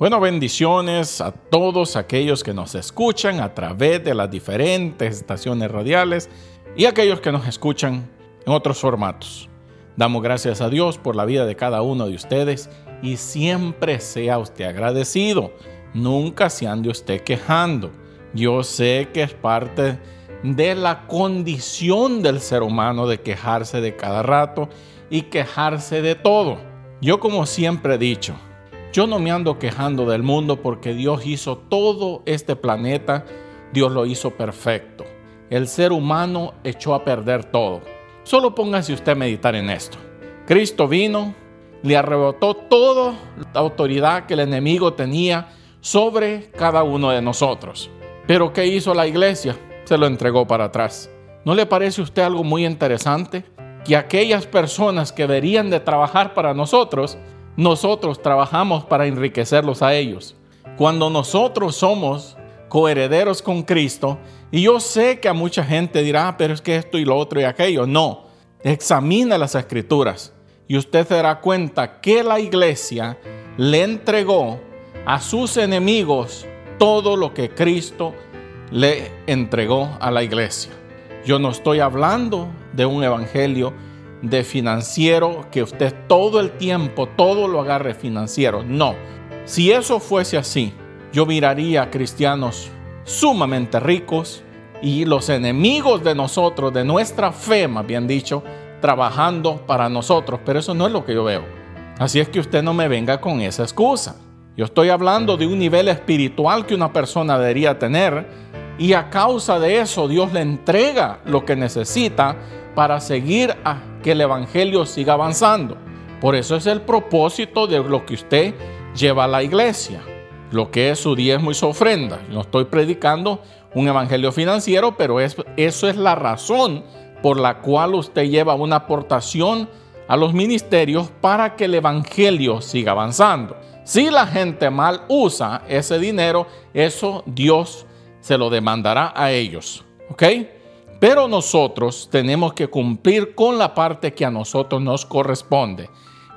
Bueno, bendiciones a todos aquellos que nos escuchan a través de las diferentes estaciones radiales y aquellos que nos escuchan en otros formatos. Damos gracias a Dios por la vida de cada uno de ustedes y siempre sea usted agradecido. Nunca se ande usted quejando. Yo sé que es parte de la condición del ser humano de quejarse de cada rato y quejarse de todo. Yo como siempre he dicho, yo no me ando quejando del mundo porque Dios hizo todo este planeta, Dios lo hizo perfecto. El ser humano echó a perder todo. Solo póngase usted a meditar en esto. Cristo vino, le arrebató toda la autoridad que el enemigo tenía sobre cada uno de nosotros. Pero ¿qué hizo la iglesia? Se lo entregó para atrás. ¿No le parece a usted algo muy interesante? Que aquellas personas que deberían de trabajar para nosotros, nosotros trabajamos para enriquecerlos a ellos. Cuando nosotros somos coherederos con Cristo, y yo sé que a mucha gente dirá, ah, pero es que esto y lo otro y aquello. No, examina las escrituras y usted se dará cuenta que la iglesia le entregó a sus enemigos todo lo que Cristo le entregó a la iglesia. Yo no estoy hablando de un evangelio de financiero, que usted todo el tiempo, todo lo agarre financiero. No, si eso fuese así, yo miraría a cristianos sumamente ricos y los enemigos de nosotros, de nuestra fe, más bien dicho, trabajando para nosotros. Pero eso no es lo que yo veo. Así es que usted no me venga con esa excusa. Yo estoy hablando de un nivel espiritual que una persona debería tener y a causa de eso Dios le entrega lo que necesita para seguir a que el Evangelio siga avanzando. Por eso es el propósito de lo que usted lleva a la iglesia, lo que es su diezmo y su ofrenda. No estoy predicando un evangelio financiero, pero eso es la razón por la cual usted lleva una aportación a los ministerios para que el evangelio siga avanzando. Si la gente mal usa ese dinero, eso Dios se lo demandará a ellos. ¿Ok? Pero nosotros tenemos que cumplir con la parte que a nosotros nos corresponde.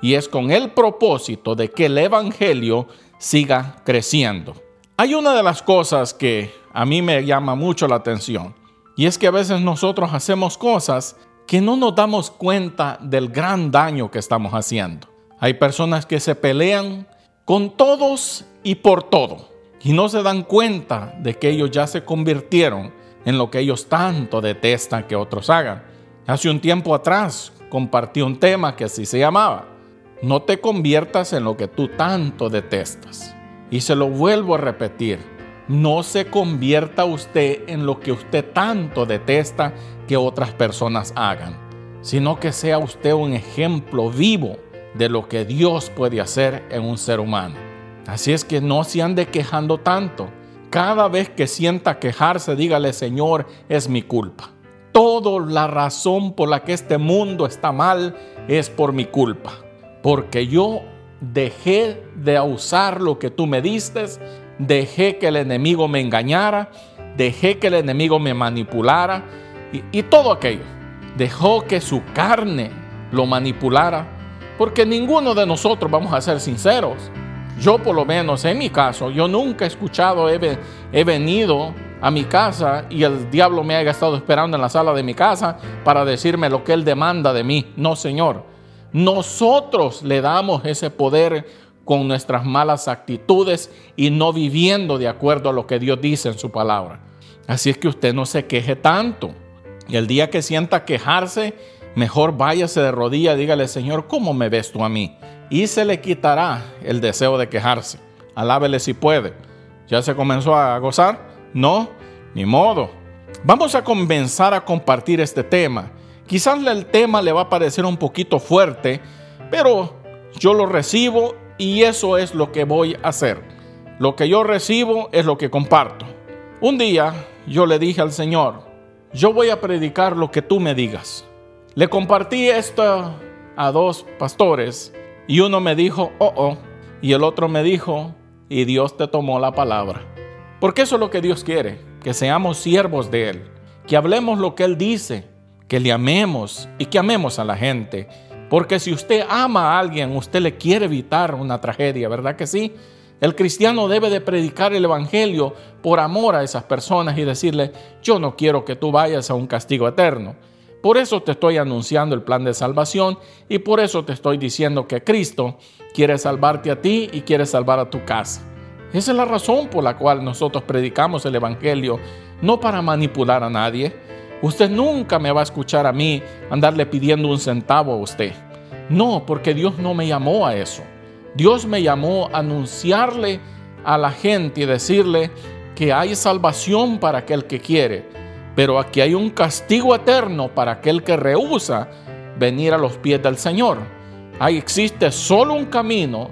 Y es con el propósito de que el Evangelio siga creciendo. Hay una de las cosas que a mí me llama mucho la atención. Y es que a veces nosotros hacemos cosas que no nos damos cuenta del gran daño que estamos haciendo. Hay personas que se pelean con todos y por todo. Y no se dan cuenta de que ellos ya se convirtieron en lo que ellos tanto detestan que otros hagan. Hace un tiempo atrás compartí un tema que así se llamaba, no te conviertas en lo que tú tanto detestas. Y se lo vuelvo a repetir, no se convierta usted en lo que usted tanto detesta que otras personas hagan, sino que sea usted un ejemplo vivo de lo que Dios puede hacer en un ser humano. Así es que no se ande quejando tanto cada vez que sienta quejarse, dígale, Señor, es mi culpa. Toda la razón por la que este mundo está mal es por mi culpa. Porque yo dejé de usar lo que tú me diste, dejé que el enemigo me engañara, dejé que el enemigo me manipulara y, y todo aquello. Dejó que su carne lo manipulara. Porque ninguno de nosotros, vamos a ser sinceros, yo por lo menos en mi caso, yo nunca he escuchado, he, venido a mi casa y el diablo me haya estado esperando en la sala de mi casa para decirme lo que él demanda de mí. No, Señor. Nosotros le damos ese poder con nuestras malas actitudes y no viviendo de acuerdo a lo que Dios dice en su palabra. Así es que usted no se queje tanto. Y el día que sienta quejarse, mejor váyase de rodillas, dígale, Señor, ¿cómo me ves tú a mí? Y se le quitará el deseo de quejarse. Alábele si puede. ¿Ya se comenzó a gozar? No, ni modo. Vamos a comenzar a compartir este tema. Quizás el tema le va a parecer un poquito fuerte, pero yo lo recibo y eso es lo que voy a hacer. Lo que yo recibo es lo que comparto. Un día yo le dije al Señor, yo voy a predicar lo que tú me digas. Le compartí esto a dos pastores y uno me dijo, oh, oh, y el otro me dijo, y Dios te tomó la palabra. Porque eso es lo que Dios quiere, que seamos siervos de Él, que hablemos lo que Él dice, que le amemos y que amemos a la gente. Porque si usted ama a alguien, usted le quiere evitar una tragedia, ¿verdad que sí? El cristiano debe de predicar el Evangelio por amor a esas personas y decirle, yo no quiero que tú vayas a un castigo eterno. Por eso te estoy anunciando el plan de salvación y por eso te estoy diciendo que Cristo quiere salvarte a ti y quiere salvar a tu casa. Esa es la razón por la cual nosotros predicamos el Evangelio, no para manipular a nadie. Usted nunca me va a escuchar a mí andarle pidiendo un centavo a usted. No, porque Dios no me llamó a eso. Dios me llamó a anunciarle a la gente y decirle que hay salvación para aquel que quiere, pero aquí hay un castigo eterno para aquel que rehúsa venir a los pies del Señor. Ahí existe solo un camino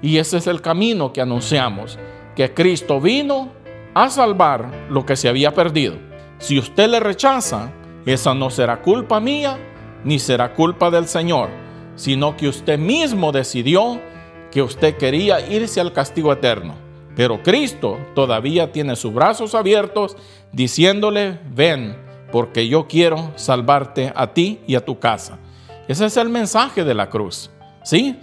y ese es el camino que anunciamos, que Cristo vino a salvar lo que se había perdido. Si usted le rechaza, esa no será culpa mía ni será culpa del Señor, sino que usted mismo decidió que usted quería irse al castigo eterno. Pero Cristo todavía tiene sus brazos abiertos diciéndole, ven, porque yo quiero salvarte a ti y a tu casa. Ese es el mensaje de la cruz. ¿Sí?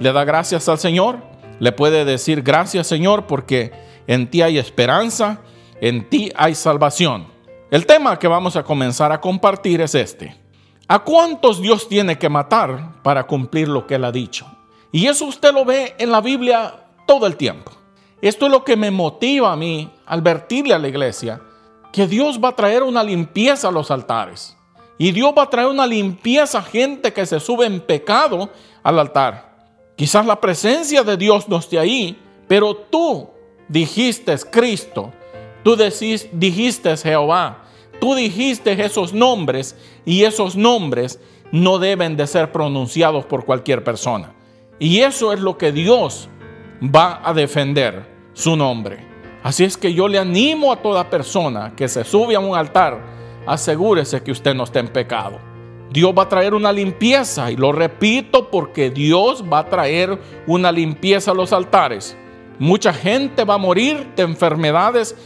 Le da gracias al Señor. Le puede decir gracias Señor porque en ti hay esperanza, en ti hay salvación. El tema que vamos a comenzar a compartir es este. ¿A cuántos Dios tiene que matar para cumplir lo que Él ha dicho? Y eso usted lo ve en la Biblia todo el tiempo. Esto es lo que me motiva a mí advertirle a la iglesia que Dios va a traer una limpieza a los altares. Y Dios va a traer una limpieza a gente que se sube en pecado al altar. Quizás la presencia de Dios no esté ahí, pero tú dijiste Cristo, tú dijiste Jehová, tú dijiste esos nombres y esos nombres no deben de ser pronunciados por cualquier persona. Y eso es lo que Dios va a defender, su nombre. Así es que yo le animo a toda persona que se sube a un altar, asegúrese que usted no esté en pecado. Dios va a traer una limpieza y lo repito porque Dios va a traer una limpieza a los altares. Mucha gente va a morir de enfermedades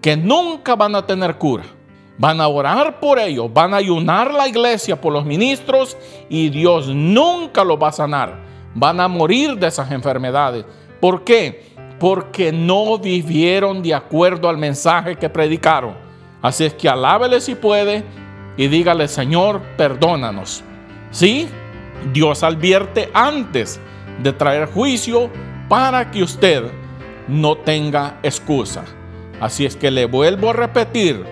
que nunca van a tener cura. Van a orar por ellos, van a ayunar la iglesia por los ministros y Dios nunca los va a sanar van a morir de esas enfermedades. ¿Por qué? Porque no vivieron de acuerdo al mensaje que predicaron. Así es que alábele si puede y dígale, Señor, perdónanos. Sí, Dios advierte antes de traer juicio para que usted no tenga excusa. Así es que le vuelvo a repetir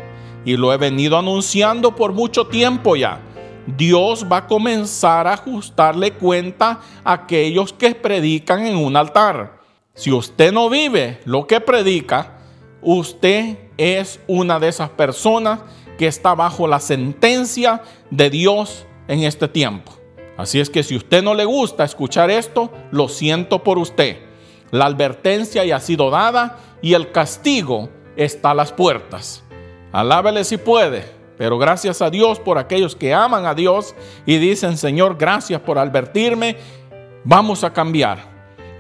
y lo he venido anunciando por mucho tiempo ya Dios va a comenzar a ajustarle cuenta a aquellos que predican en un altar. Si usted no vive lo que predica, usted es una de esas personas que está bajo la sentencia de Dios en este tiempo. Así es que si usted no le gusta escuchar esto, lo siento por usted. La advertencia ya ha sido dada y el castigo está a las puertas. Alábele si puede. Pero gracias a Dios por aquellos que aman a Dios y dicen, Señor, gracias por advertirme, vamos a cambiar.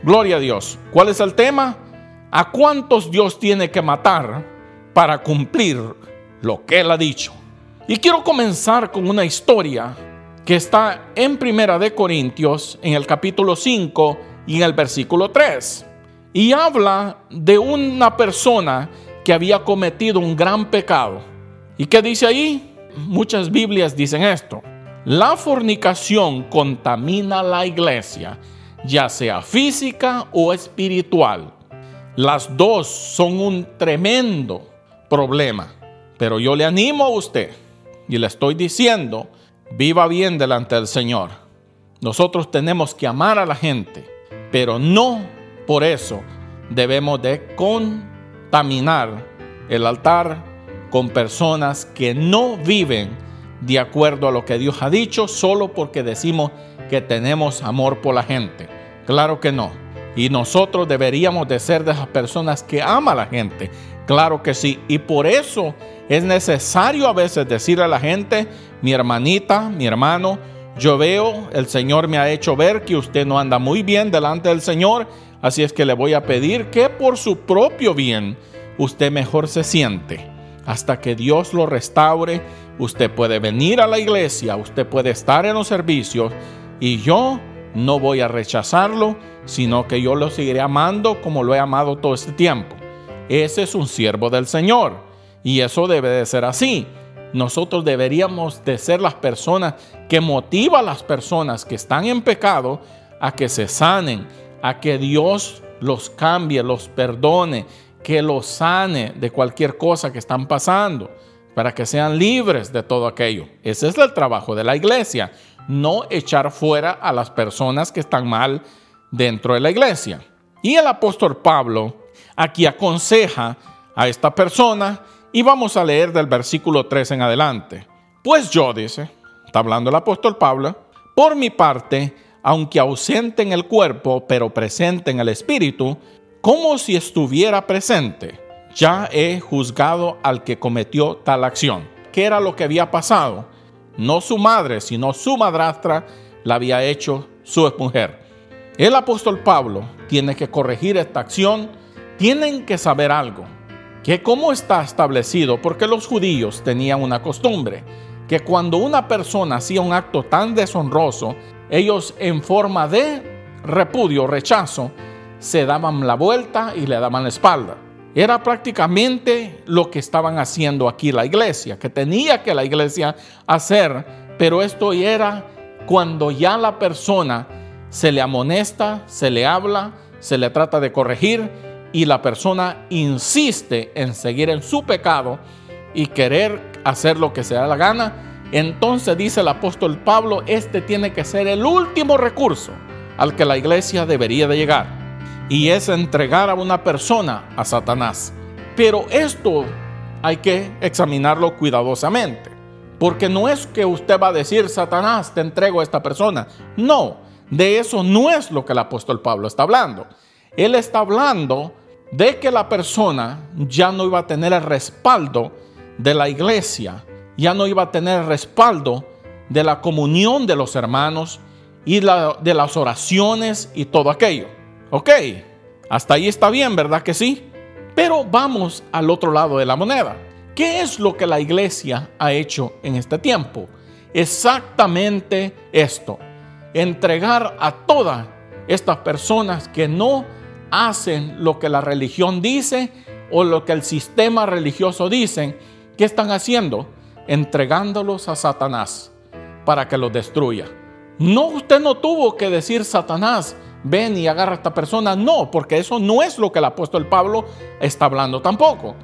Gloria a Dios. ¿Cuál es el tema? ¿A cuántos Dios tiene que matar para cumplir lo que Él ha dicho? Y quiero comenzar con una historia que está en Primera de Corintios, en el capítulo 5 y en el versículo 3. Y habla de una persona que había cometido un gran pecado ¿Y qué dice ahí? Muchas Biblias dicen esto. La fornicación contamina la iglesia, ya sea física o espiritual. Las dos son un tremendo problema. Pero yo le animo a usted y le estoy diciendo, viva bien delante del Señor. Nosotros tenemos que amar a la gente, pero no por eso debemos de contaminar el altar con personas que no viven de acuerdo a lo que Dios ha dicho solo porque decimos que tenemos amor por la gente. Claro que no. Y nosotros deberíamos de ser de esas personas que ama a la gente. Claro que sí. Y por eso es necesario a veces decirle a la gente, mi hermanita, mi hermano, yo veo, el Señor me ha hecho ver que usted no anda muy bien delante del Señor. Así es que le voy a pedir que por su propio bien usted mejor se siente hasta que Dios lo restaure. Usted puede venir a la iglesia, usted puede estar en los servicios y yo no voy a rechazarlo, sino que yo lo seguiré amando como lo he amado todo este tiempo. Ese es un siervo del Señor y eso debe de ser así. Nosotros deberíamos de ser las personas que motiva a las personas que están en pecado a que se sanen, a que Dios los cambie, los perdone, que los sane de cualquier cosa que están pasando, para que sean libres de todo aquello. Ese es el trabajo de la iglesia, no echar fuera a las personas que están mal dentro de la iglesia. Y el apóstol Pablo aquí aconseja a esta persona y vamos a leer del versículo 3 en adelante. Pues yo, dice, está hablando el apóstol Pablo, por mi parte, aunque ausente en el cuerpo, pero presente en el espíritu, como si estuviera presente, ya he juzgado al que cometió tal acción. ¿Qué era lo que había pasado? No su madre, sino su madrastra la había hecho su mujer. El apóstol Pablo tiene que corregir esta acción. Tienen que saber algo, que cómo está establecido, porque los judíos tenían una costumbre, que cuando una persona hacía un acto tan deshonroso, ellos en forma de repudio, rechazo, se daban la vuelta y le daban la espalda. Era prácticamente lo que estaban haciendo aquí la iglesia, que tenía que la iglesia hacer, pero esto era cuando ya la persona se le amonesta, se le habla, se le trata de corregir y la persona insiste en seguir en su pecado y querer hacer lo que se da la gana, entonces dice el apóstol Pablo, este tiene que ser el último recurso al que la iglesia debería de llegar. Y es entregar a una persona a Satanás. Pero esto hay que examinarlo cuidadosamente. Porque no es que usted va a decir, Satanás, te entrego a esta persona. No, de eso no es lo que el apóstol Pablo está hablando. Él está hablando de que la persona ya no iba a tener el respaldo de la iglesia ya no iba a tener respaldo de la comunión de los hermanos y de las oraciones y todo aquello. Ok, hasta ahí está bien, ¿verdad que sí? Pero vamos al otro lado de la moneda. ¿Qué es lo que la iglesia ha hecho en este tiempo? Exactamente esto. Entregar a todas estas personas que no hacen lo que la religión dice o lo que el sistema religioso dice. ¿Qué están haciendo? entregándolos a Satanás para que los destruya. No, usted no tuvo que decir Satanás, ven y agarra a esta persona. No, porque eso no es lo que el apóstol Pablo está hablando tampoco.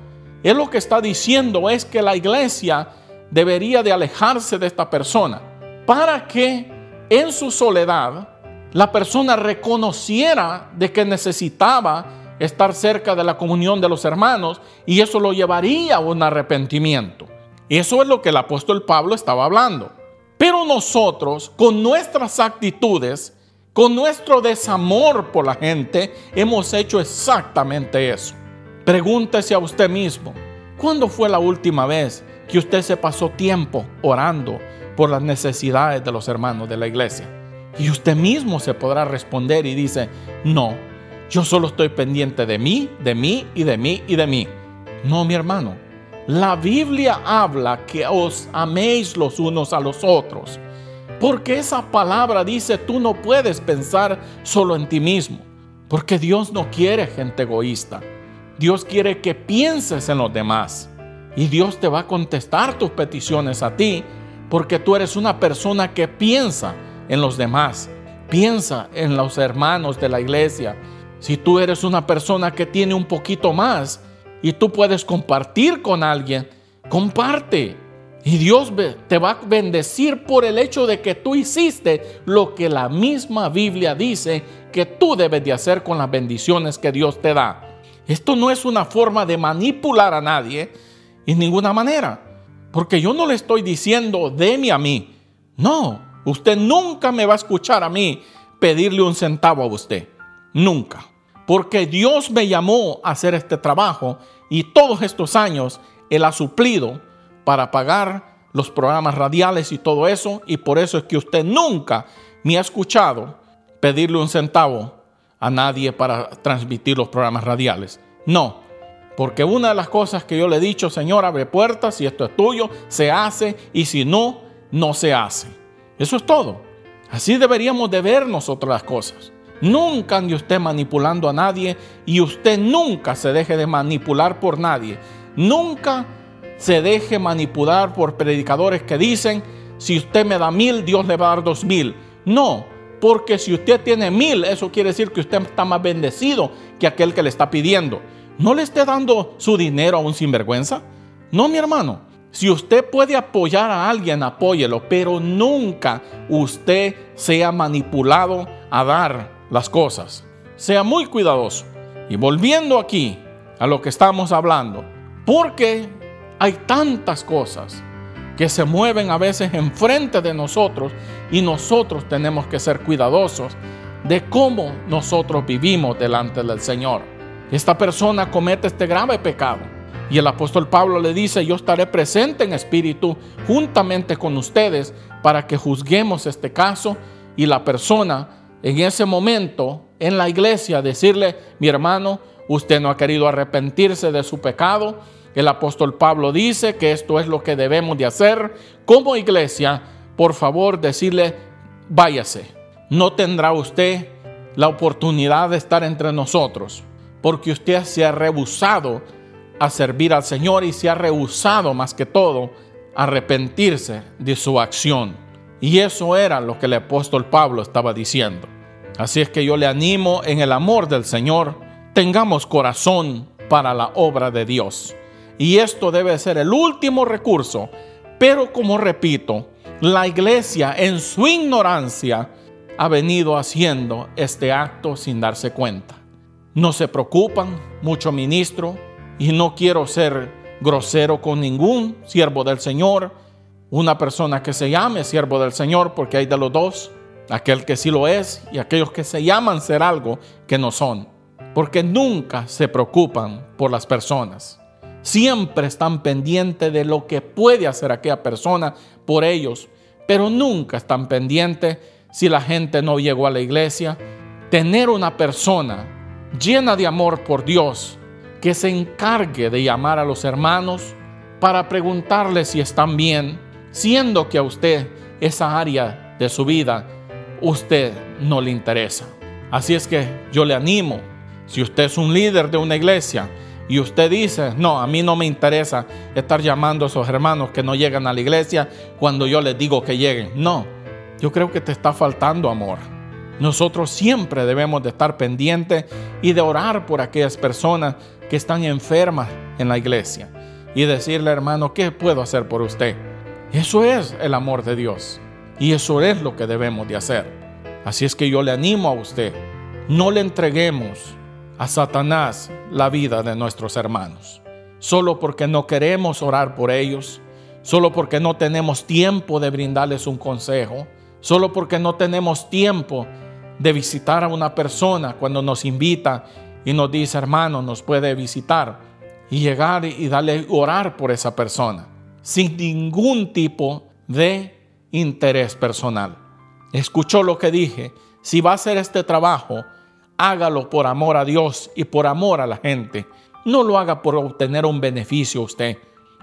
Él lo que está diciendo es que la iglesia debería de alejarse de esta persona para que en su soledad la persona reconociera de que necesitaba estar cerca de la comunión de los hermanos y eso lo llevaría a un arrepentimiento. Eso es lo que el apóstol Pablo estaba hablando. Pero nosotros, con nuestras actitudes, con nuestro desamor por la gente, hemos hecho exactamente eso. Pregúntese a usted mismo, ¿cuándo fue la última vez que usted se pasó tiempo orando por las necesidades de los hermanos de la iglesia? Y usted mismo se podrá responder y dice, no, yo solo estoy pendiente de mí, de mí y de mí y de mí. No, mi hermano, la Biblia habla que os améis los unos a los otros. Porque esa palabra dice, tú no puedes pensar solo en ti mismo. Porque Dios no quiere gente egoísta. Dios quiere que pienses en los demás. Y Dios te va a contestar tus peticiones a ti porque tú eres una persona que piensa en los demás. Piensa en los hermanos de la iglesia. Si tú eres una persona que tiene un poquito más, y tú puedes compartir con alguien, comparte. Y Dios te va a bendecir por el hecho de que tú hiciste lo que la misma Biblia dice que tú debes de hacer con las bendiciones que Dios te da. Esto no es una forma de manipular a nadie en ninguna manera. Porque yo no le estoy diciendo, deme a mí. No, usted nunca me va a escuchar a mí pedirle un centavo a usted. Nunca porque Dios me llamó a hacer este trabajo y todos estos años Él ha suplido para pagar los programas radiales y todo eso, y por eso es que usted nunca me ha escuchado pedirle un centavo a nadie para transmitir los programas radiales. No, porque una de las cosas que yo le he dicho, Señor, abre puertas, si esto es tuyo, se hace, y si no, no se hace. Eso es todo. Así deberíamos de ver nosotros las cosas. Nunca ande usted manipulando a nadie y usted nunca se deje de manipular por nadie. Nunca se deje manipular por predicadores que dicen, si usted me da mil, Dios le va a dar dos mil. No, porque si usted tiene mil, eso quiere decir que usted está más bendecido que aquel que le está pidiendo. No le esté dando su dinero a un sinvergüenza. No, mi hermano. Si usted puede apoyar a alguien, apóyelo, pero nunca usted sea manipulado a dar las cosas. Sea muy cuidadoso. Y volviendo aquí a lo que estamos hablando, porque hay tantas cosas que se mueven a veces enfrente de nosotros y nosotros tenemos que ser cuidadosos de cómo nosotros vivimos delante del Señor. Esta persona comete este grave pecado y el apóstol Pablo le dice, yo estaré presente en espíritu juntamente con ustedes para que juzguemos este caso y la persona en ese momento en la iglesia decirle, mi hermano, usted no ha querido arrepentirse de su pecado, el apóstol Pablo dice que esto es lo que debemos de hacer como iglesia. Por favor, decirle, váyase. No tendrá usted la oportunidad de estar entre nosotros porque usted se ha rehusado a servir al Señor y se ha rehusado más que todo a arrepentirse de su acción. Y eso era lo que el apóstol Pablo estaba diciendo. Así es que yo le animo en el amor del Señor, tengamos corazón para la obra de Dios. Y esto debe ser el último recurso. Pero como repito, la iglesia en su ignorancia ha venido haciendo este acto sin darse cuenta. No se preocupan, mucho ministro, y no quiero ser grosero con ningún siervo del Señor, una persona que se llame siervo del Señor, porque hay de los dos, aquel que sí lo es y aquellos que se llaman ser algo que no son, porque nunca se preocupan por las personas. Siempre están pendientes de lo que puede hacer aquella persona por ellos, pero nunca están pendientes si la gente no llegó a la iglesia. Tener una persona llena de amor por Dios que se encargue de llamar a los hermanos para preguntarles si están bien, siendo que a usted esa área de su vida usted no le interesa. Así es que yo le animo, si usted es un líder de una iglesia, y usted dice, no, a mí no me interesa estar llamando a esos hermanos que no llegan a la iglesia cuando yo les digo que lleguen. No, yo creo que te está faltando amor. Nosotros siempre debemos de estar pendientes y de orar por aquellas personas que están enfermas en la iglesia y decirle, hermano, ¿qué puedo hacer por usted? Eso es el amor de Dios y eso es lo que debemos de hacer. Así es que yo le animo a usted, no le entreguemos a Satanás la vida de nuestros hermanos, solo porque no queremos orar por ellos, solo porque no tenemos tiempo de brindarles un consejo, solo porque no tenemos tiempo de visitar a una persona cuando nos invita y nos dice, hermano, nos puede visitar y llegar y darle orar por esa persona, sin ningún tipo de interés personal. Escuchó lo que dije, si va a hacer este trabajo, hágalo por amor a Dios y por amor a la gente. No lo haga por obtener un beneficio usted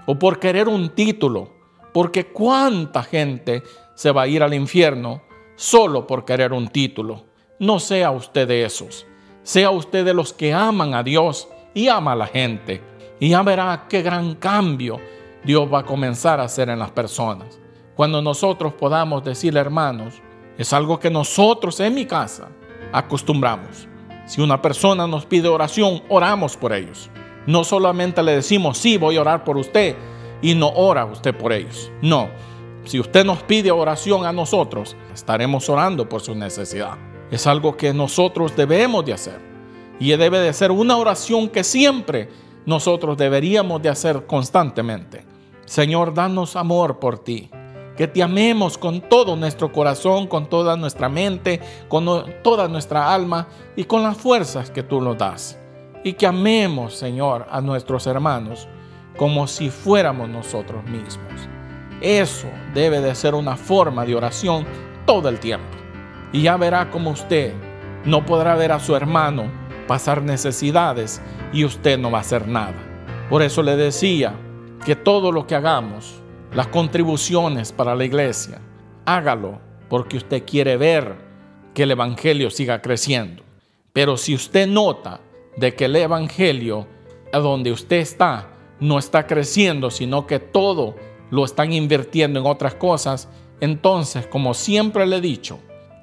o por querer un título, porque cuánta gente se va a ir al infierno solo por querer un título. No sea usted de esos. Sea usted de los que aman a Dios y ama a la gente. Y ya verá qué gran cambio Dios va a comenzar a hacer en las personas. Cuando nosotros podamos decirle, hermanos, es algo que nosotros en mi casa acostumbramos. Si una persona nos pide oración, oramos por ellos. No solamente le decimos, sí, voy a orar por usted y no ora usted por ellos. No, si usted nos pide oración a nosotros, estaremos orando por su necesidad. Es algo que nosotros debemos de hacer. Y debe de ser una oración que siempre nosotros deberíamos de hacer constantemente. Señor, danos amor por ti que te amemos con todo nuestro corazón, con toda nuestra mente, con toda nuestra alma y con las fuerzas que tú nos das. Y que amemos, Señor, a nuestros hermanos como si fuéramos nosotros mismos. Eso debe de ser una forma de oración todo el tiempo. Y ya verá como usted no podrá ver a su hermano pasar necesidades y usted no va a hacer nada. Por eso le decía que todo lo que hagamos las contribuciones para la iglesia, hágalo porque usted quiere ver que el Evangelio siga creciendo. Pero si usted nota de que el Evangelio, a donde usted está, no está creciendo, sino que todo lo están invirtiendo en otras cosas, entonces, como siempre le he dicho,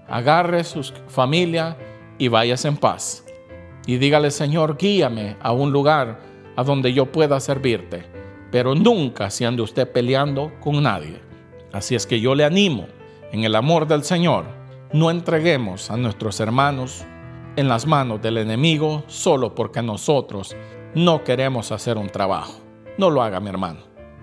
agarre su familia y váyase en paz. Y dígale, Señor, guíame a un lugar a donde yo pueda servirte, pero nunca se ande usted peleando con nadie. Así es que yo le animo, en el amor del Señor, no entreguemos a nuestros hermanos en las manos del enemigo solo porque nosotros no queremos hacer un trabajo. No lo haga, mi hermano.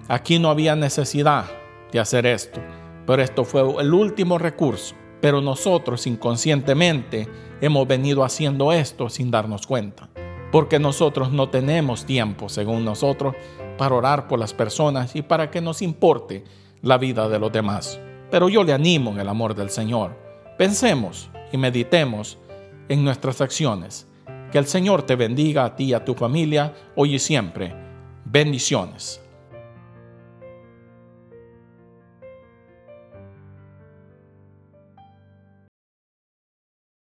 Aquí no había necesidad de hacer esto, pero esto fue el último recurso. Pero nosotros inconscientemente hemos venido haciendo esto sin darnos cuenta, porque nosotros no tenemos tiempo, según nosotros, para orar por las personas y para que nos importe la vida de los demás. Pero yo le animo en el amor del Señor. Pensemos y meditemos en nuestras acciones. Que el Señor te bendiga a ti y a tu familia hoy y siempre. Bendiciones.